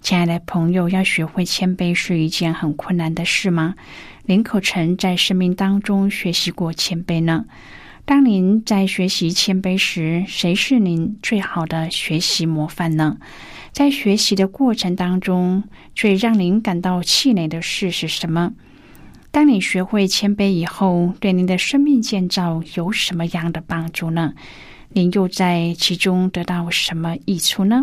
亲爱的朋友，要学会谦卑是一件很困难的事吗？林可成在生命当中学习过谦卑呢。当您在学习谦卑时，谁是您最好的学习模范呢？在学习的过程当中，最让您感到气馁的事是什么？当你学会谦卑以后，对您的生命建造有什么样的帮助呢？您又在其中得到什么益处呢？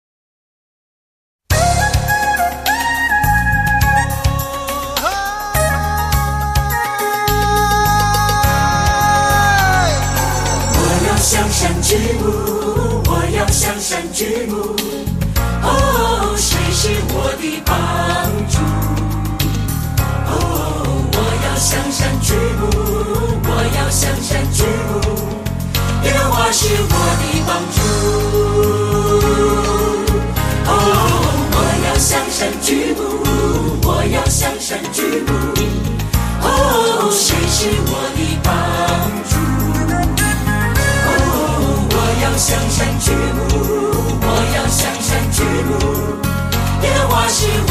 举目，我要向山举目。哦，谁是我的帮助？哦，我要向山举目，我要向山举目。耶和华是我的帮助。哦，我要向山举目，我要向山举目。哦，谁是我向山举目，我要向山举目，烟花是我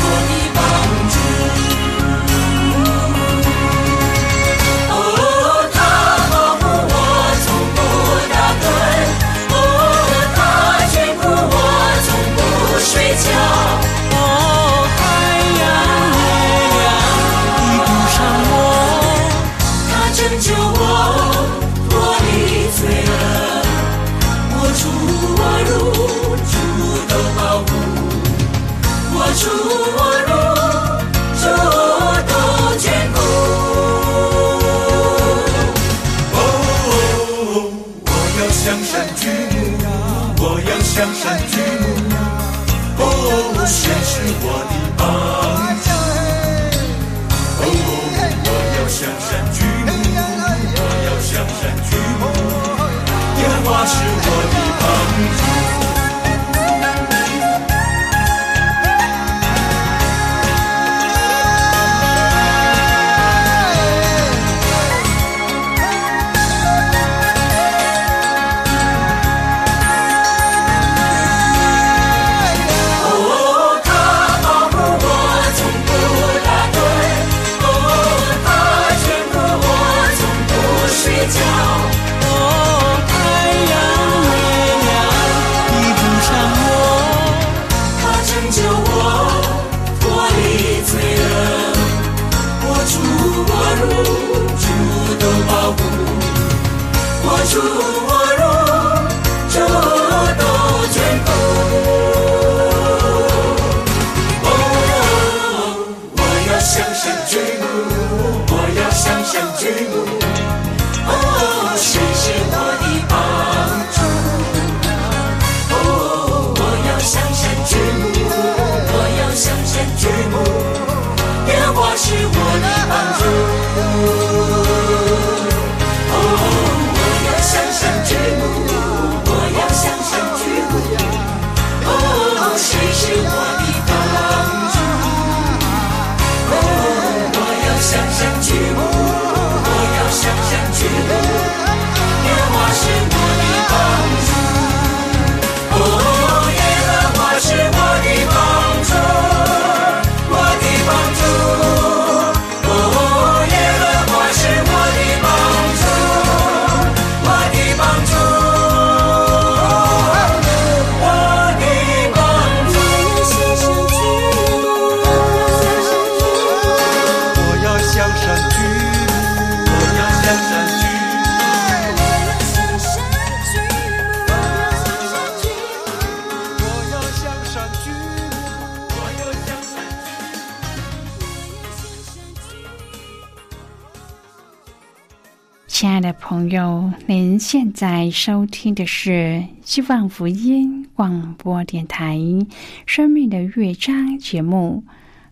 在收听的是希望福音广播电台《生命的乐章》节目。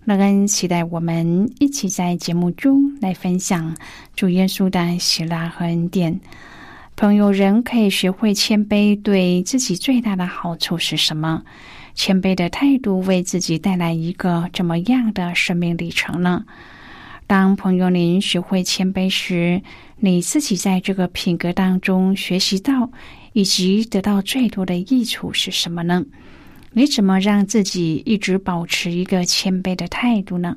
乐恩期待我们一起在节目中来分享主耶稣的喜乐和恩典。朋友，人可以学会谦卑，对自己最大的好处是什么？谦卑的态度为自己带来一个怎么样的生命历程呢？当朋友您学会谦卑时，你自己在这个品格当中学习到以及得到最多的益处是什么呢？你怎么让自己一直保持一个谦卑的态度呢？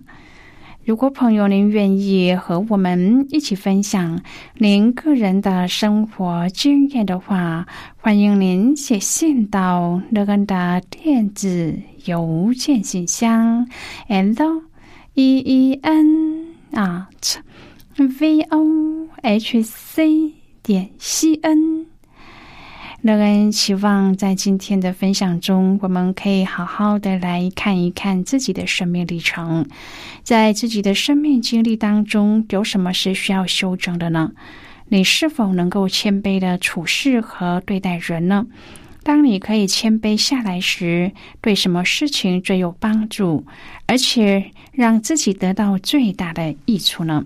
如果朋友您愿意和我们一起分享您个人的生活经验的话，欢迎您写信到乐恩的电子邮件信箱：l e e n at v o。h c 点 c n，乐恩希望在今天的分享中，我们可以好好的来看一看自己的生命历程，在自己的生命经历当中，有什么是需要修正的呢？你是否能够谦卑的处事和对待人呢？当你可以谦卑下来时，对什么事情最有帮助，而且让自己得到最大的益处呢？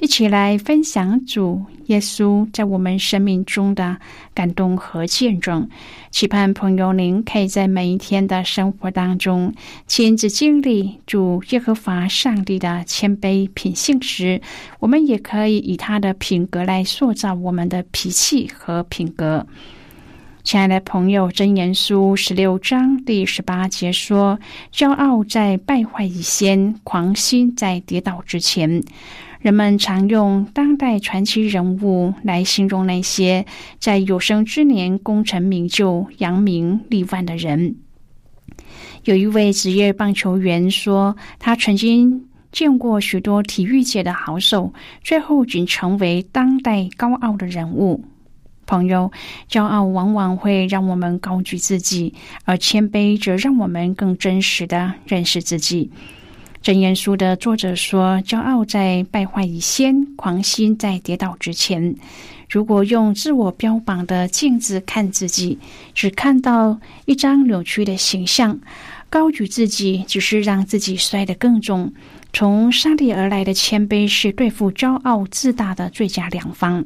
一起来分享主耶稣在我们生命中的感动和见证，期盼朋友您可以在每一天的生活当中亲自经历主耶和华上帝的谦卑品性时，我们也可以以他的品格来塑造我们的脾气和品格。亲爱的朋友，真言书十六章第十八节说：“骄傲在败坏以先，狂心在跌倒之前。”人们常用当代传奇人物来形容那些在有生之年功成名就、扬名立万的人。有一位职业棒球员说，他曾经见过许多体育界的好手，最后仅成为当代高傲的人物。朋友，骄傲往往会让我们高举自己，而谦卑则让我们更真实的认识自己。真言书的作者说：“骄傲在败坏以先，狂心在跌倒之前。如果用自我标榜的镜子看自己，只看到一张扭曲的形象，高举自己只是让自己摔得更重。从上帝而来的谦卑是对付骄傲自大的最佳良方。”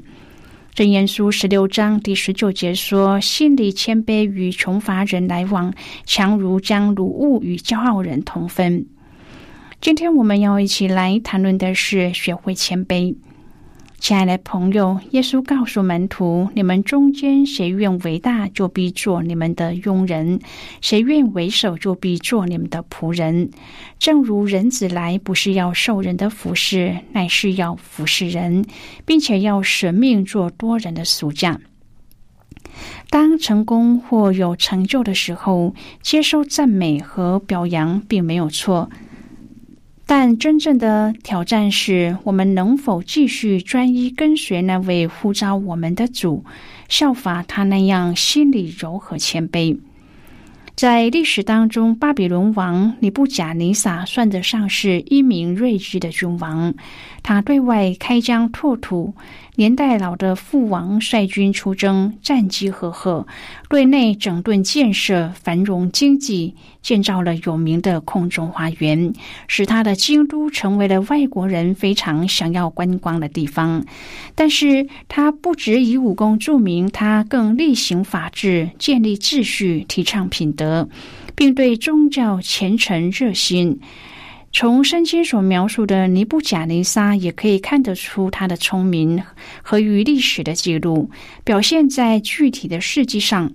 真言书十六章第十九节说：“心里谦卑与穷乏人来往，强如将鲁物与骄傲人同分。”今天我们要一起来谈论的是学会谦卑。亲爱的朋友，耶稣告诉门徒：“你们中间谁愿为大，就必做你们的佣人；谁愿为首，就必做你们的仆人。正如人子来，不是要受人的服侍，乃是要服侍人，并且要舍命做多人的赎价。”当成功或有成就的时候，接受赞美和表扬并没有错。但真正的挑战是我们能否继续专一跟随那位呼召我们的主，效法他那样心里柔和谦卑。在历史当中，巴比伦王尼布贾尼撒算得上是一名睿智的君王，他对外开疆拓土。年代老的父王率军出征，战绩赫赫；对内整顿建设，繁荣经济，建造了有名的空中花园，使他的京都成为了外国人非常想要观光的地方。但是他不止以武功著名，他更厉行法治，建立秩序，提倡品德，并对宗教虔诚热心。从圣经所描述的尼布贾尼撒，也可以看得出他的聪明和与历史的记录表现在具体的事迹上。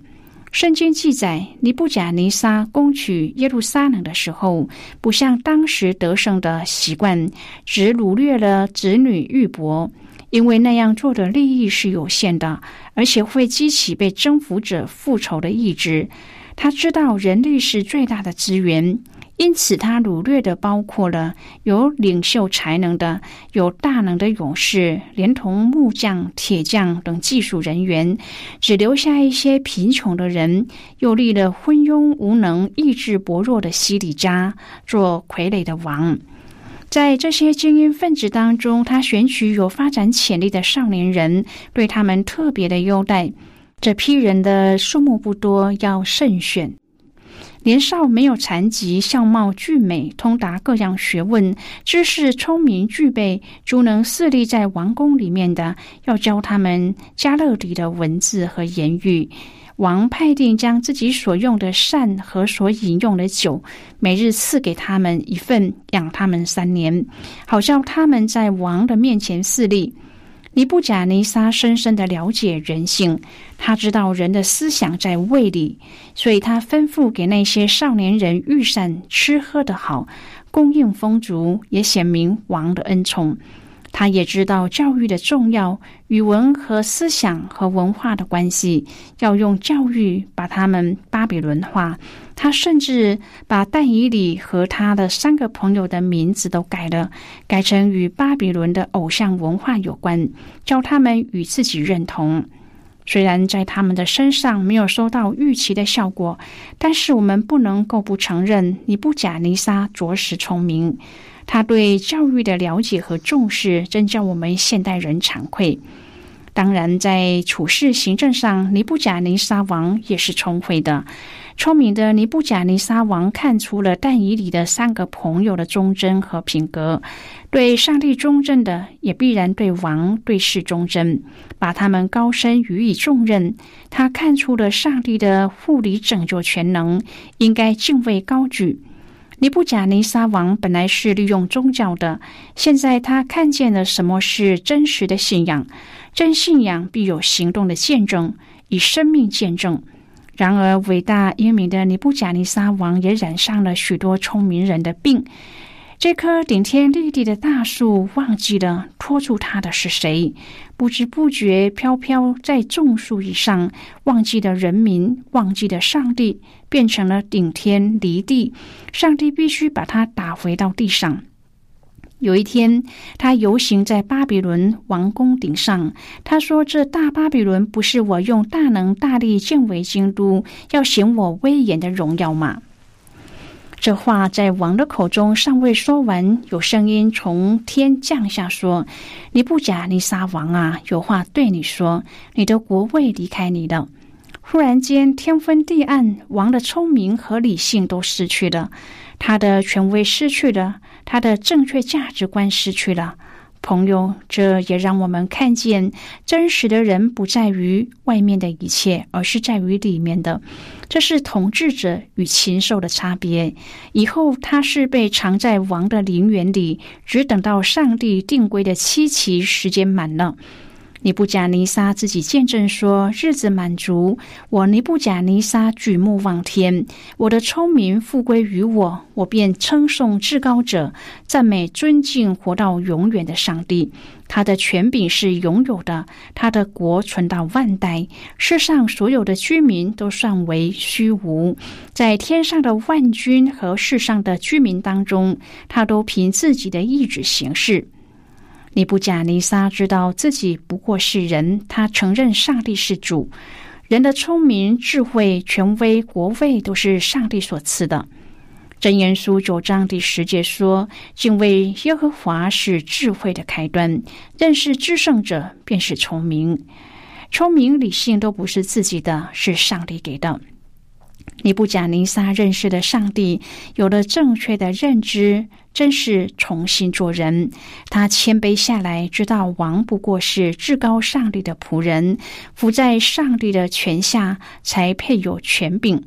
圣经记载，尼布贾尼撒攻取耶路撒冷的时候，不像当时得胜的习惯，只掳掠了子女玉帛，因为那样做的利益是有限的，而且会激起被征服者复仇的意志。他知道人力是最大的资源。因此，他掳掠的包括了有领袖才能的、有大能的勇士，连同木匠、铁匠等技术人员，只留下一些贫穷的人，又立了昏庸无能、意志薄弱的西里加做傀儡的王。在这些精英分子当中，他选取有发展潜力的少年人，对他们特别的优待。这批人的数目不多，要慎选。年少没有残疾，相貌俊美，通达各样学问，知识聪明具备，足能侍立在王宫里面的，要教他们加勒底的文字和言语。王派定将自己所用的膳和所饮用的酒，每日赐给他们一份，养他们三年，好叫他们在王的面前侍立。尼布贾尼撒深深的了解人性，他知道人的思想在胃里，所以他吩咐给那些少年人御膳吃喝的好，供应丰足，也显明王的恩宠。他也知道教育的重要，语文和思想和文化的关系，要用教育把他们巴比伦化。他甚至把但以里和他的三个朋友的名字都改了，改成与巴比伦的偶像文化有关，教他们与自己认同。虽然在他们的身上没有收到预期的效果，但是我们不能够不承认，尼布贾尼撒着实聪明。他对教育的了解和重视，真叫我们现代人惭愧。当然，在处事行政上，尼布贾尼撒王也是聪慧的。聪明的尼布贾尼撒王看出了但以里的三个朋友的忠贞和品格，对上帝忠贞的，也必然对王对事忠贞，把他们高升予以重任。他看出了上帝的护理拯救全能，应该敬畏高举。尼布贾尼撒王本来是利用宗教的，现在他看见了什么是真实的信仰。真信仰必有行动的见证，以生命见证。然而，伟大英明的尼布贾尼撒王也染上了许多聪明人的病。这棵顶天立地的大树忘记了托住他的是谁，不知不觉飘飘在众树以上，忘记了人民，忘记了上帝，变成了顶天离地。上帝必须把它打回到地上。有一天，他游行在巴比伦王宫顶上。他说：“这大巴比伦不是我用大能大力建为京都，要显我威严的荣耀吗？”这话在王的口中尚未说完，有声音从天降下说：“你不假，你撒王啊！有话对你说，你的国位离开你了。”忽然间，天昏地暗，王的聪明和理性都失去了。他的权威失去了，他的正确价值观失去了。朋友，这也让我们看见，真实的人不在于外面的一切，而是在于里面的。这是统治者与禽兽的差别。以后他是被藏在王的陵园里，只等到上帝定规的七期时间满了。尼布贾尼撒自己见证说：“日子满足，我尼布贾尼撒举目望天，我的聪明复归于我，我便称颂至高者，赞美尊敬活到永远的上帝。他的权柄是拥有的，他的国存到万代。世上所有的居民都算为虚无，在天上的万军和世上的居民当中，他都凭自己的意志行事。”尼布贾尼撒知道自己不过是人，他承认上帝是主。人的聪明、智慧、权威、国位都是上帝所赐的。真言书九章第十节说：“敬畏耶和华是智慧的开端，认识至圣者便是聪明。聪明、理性都不是自己的，是上帝给的。”尼布贾尼撒认识的上帝，有了正确的认知，真是重新做人。他谦卑下来，知道王不过是至高上帝的仆人，伏在上帝的权下，才配有权柄。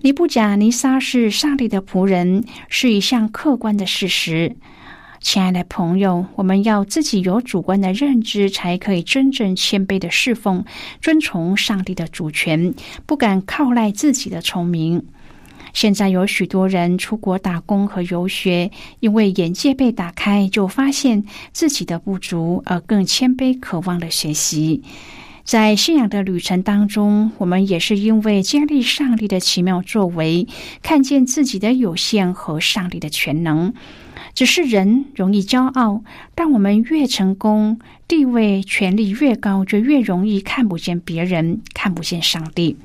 尼布贾尼撒是上帝的仆人，是一项客观的事实。亲爱的朋友，我们要自己有主观的认知，才可以真正谦卑的侍奉、遵从上帝的主权，不敢靠赖自己的聪明。现在有许多人出国打工和游学，因为眼界被打开，就发现自己的不足，而更谦卑、渴望的学习。在信仰的旅程当中，我们也是因为经历上帝的奇妙作为，看见自己的有限和上帝的全能。只是人容易骄傲，但我们越成功，地位、权力越高，就越容易看不见别人，看不见上帝。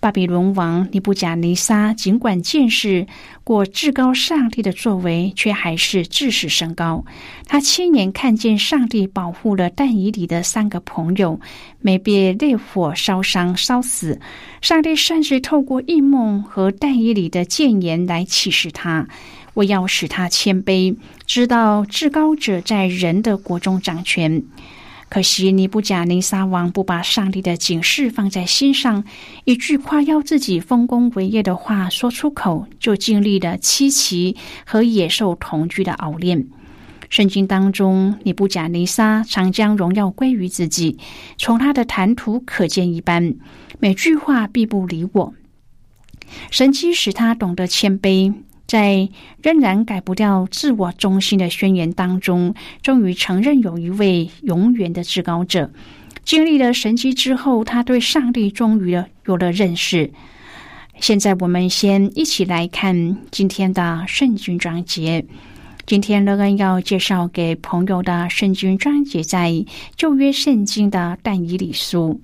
巴比伦王尼布贾尼撒尽管见识过至高上帝的作为，却还是自视甚高。他亲眼看见上帝保护了但以里的三个朋友没被烈火烧伤、烧死。上帝甚至透过异梦和但以里的谏言来启示他：我要使他谦卑，知道至高者在人的国中掌权。可惜尼布甲尼撒王不把上帝的警示放在心上，一句夸耀自己丰功伟业的话说出口，就经历了七奇和野兽同居的熬炼。圣经当中，尼布甲尼撒常将荣耀归于自己，从他的谈吐可见一斑，每句话必不理我。神机使他懂得谦卑。在仍然改不掉自我中心的宣言当中，终于承认有一位永远的至高者。经历了神迹之后，他对上帝终于有了认识。现在，我们先一起来看今天的圣经章节。今天乐恩要介绍给朋友的圣经章节，在旧约圣经的但以理书。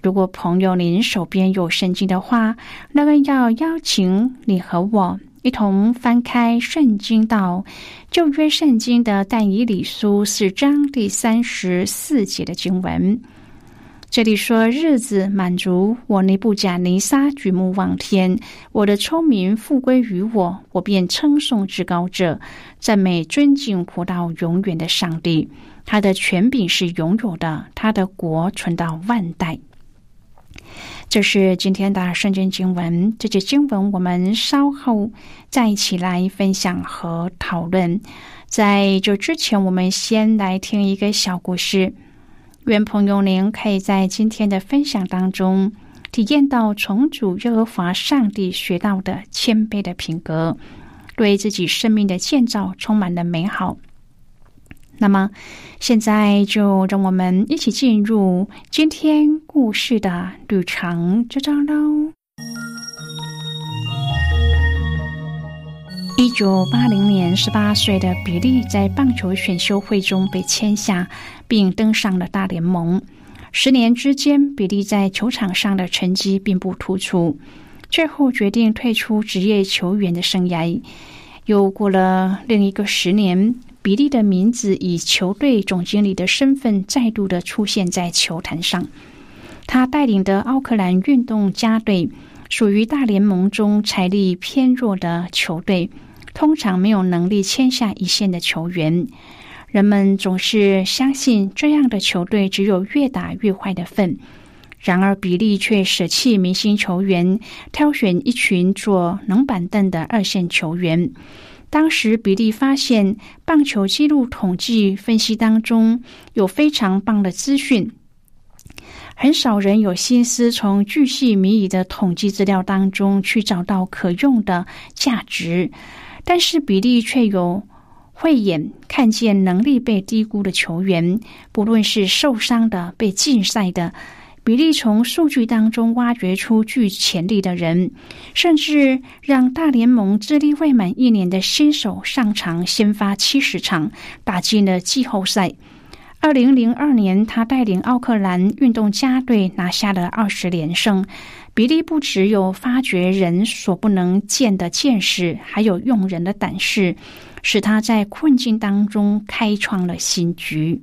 如果朋友您手边有圣经的话，乐恩要邀请你和我。一同翻开圣经到旧约圣经的但以理书四章第三十四节的经文，这里说：“日子满足我尼布甲尼撒举目望天，我的聪明复归于我，我便称颂至高者，赞美尊敬活到永远的上帝。他的权柄是永有的，他的国存到万代。”这是今天的圣经经文。这节经文我们稍后再一起来分享和讨论。在这之前，我们先来听一个小故事。愿朋友您可以在今天的分享当中体验到从主耶和华上帝学到的谦卑的品格，对自己生命的建造充满了美好。那么，现在就让我们一起进入今天故事的旅程之中喽。一九八零年，十八岁的比利在棒球选秀会中被签下，并登上了大联盟。十年之间，比利在球场上的成绩并不突出，最后决定退出职业球员的生涯。又过了另一个十年。比利的名字以球队总经理的身份再度的出现在球坛上。他带领的奥克兰运动家队属于大联盟中财力偏弱的球队，通常没有能力签下一线的球员。人们总是相信这样的球队只有越打越坏的份。然而，比利却舍弃明星球员，挑选一群坐冷板凳的二线球员。当时，比利发现棒球记录统计分析当中有非常棒的资讯，很少人有心思从巨细靡遗的统计资料当中去找到可用的价值。但是，比利却有慧眼，看见能力被低估的球员，不论是受伤的、被禁赛的。比利从数据当中挖掘出具潜力的人，甚至让大联盟资历未满一年的新手上场先发七十场，打进了季后赛。二零零二年，他带领奥克兰运动家队拿下了二十连胜。比利不只有发掘人所不能见的见识，还有用人的胆识，使他在困境当中开创了新局。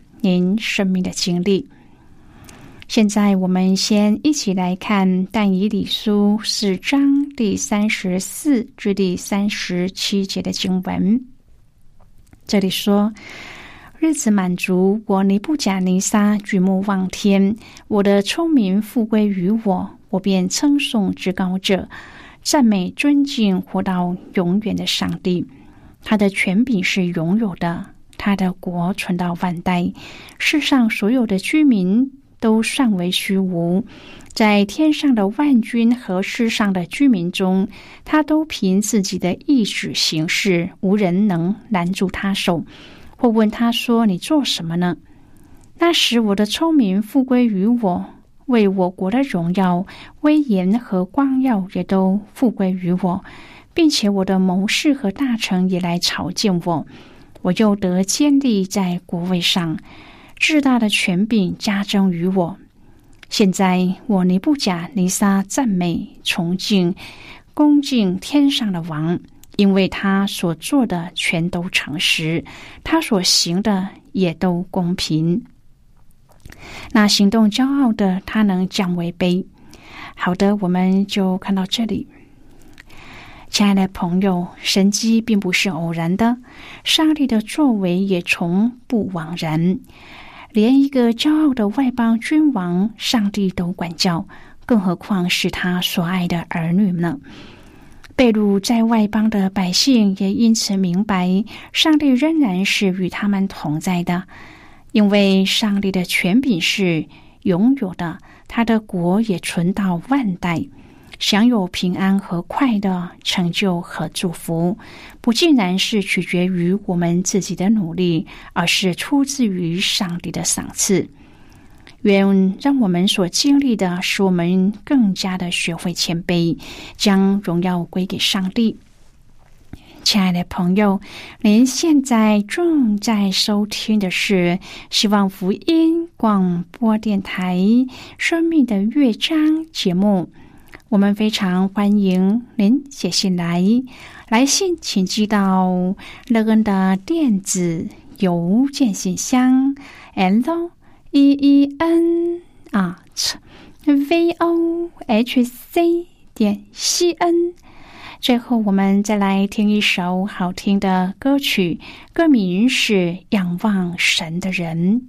您生命的经历。现在，我们先一起来看《但以理书》四章第三十四至第三十七节的经文。这里说：“日子满足，我尼布甲尼撒举目望天，我的聪明复归于我，我便称颂至高者，赞美尊敬活到永远的上帝。他的权柄是拥有的，他的国存到万代，世上所有的居民都算为虚无。在天上的万军和世上的居民中，他都凭自己的意志行事，无人能拦住他手，或问他说：“你做什么呢？”那时，我的聪明复归于我，为我国的荣耀、威严和光耀也都复归于我，并且我的谋士和大臣也来朝见我，我又得建立在国位上，至大的权柄加增于我。现在我尼布甲尼撒赞美崇敬恭敬天上的王，因为他所做的全都诚实，他所行的也都公平。那行动骄傲的，他能降为卑。好的，我们就看到这里。亲爱的朋友，神机并不是偶然的，上帝的作为也从不枉然。连一个骄傲的外邦君王，上帝都管教，更何况是他所爱的儿女呢？被掳在外邦的百姓也因此明白，上帝仍然是与他们同在的，因为上帝的权柄是拥有的，他的国也存到万代。享有平安和快乐、成就和祝福，不竟然是取决于我们自己的努力，而是出自于上帝的赏赐。愿让我们所经历的，使我们更加的学会谦卑，将荣耀归给上帝。亲爱的朋友，您现在正在收听的是希望福音广播电台《生命的乐章》节目。我们非常欢迎您写信来，来信请寄到乐恩的电子邮件信箱，l e e n at v o h c 点 c n。最后，我们再来听一首好听的歌曲，歌名是《仰望神的人》。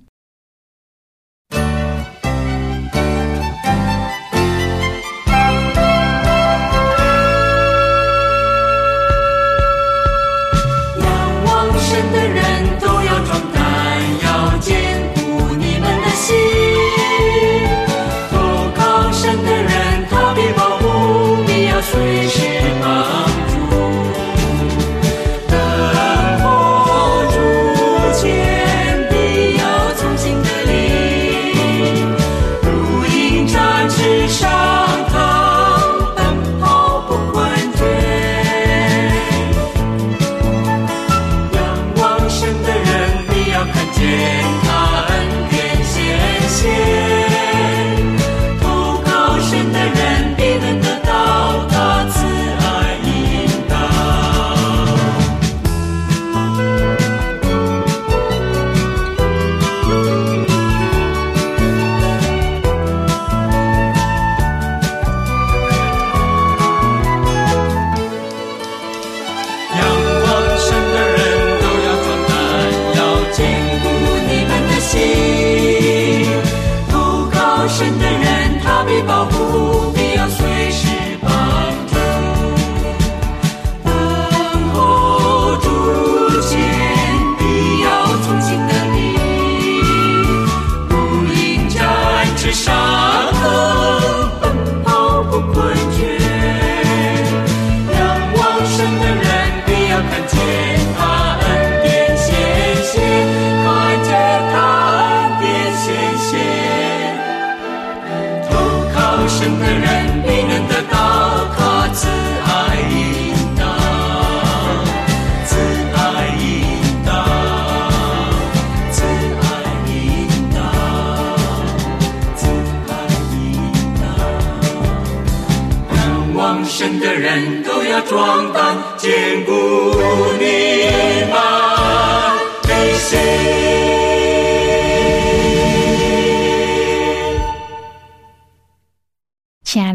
神的人必能得到他慈爱引导，慈爱引导，慈爱引导，慈爱引导。仰望神的人都要壮胆，坚固你们。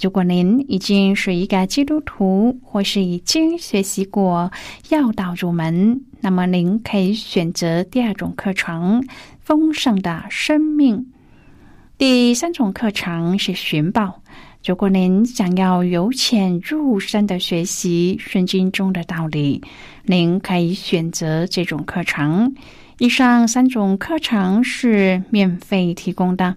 如果您已经是一个基督徒，或是已经学习过要道入门，那么您可以选择第二种课程《丰盛的生命》。第三种课程是寻宝。如果您想要由浅入深的学习圣经中的道理，您可以选择这种课程。以上三种课程是免费提供的。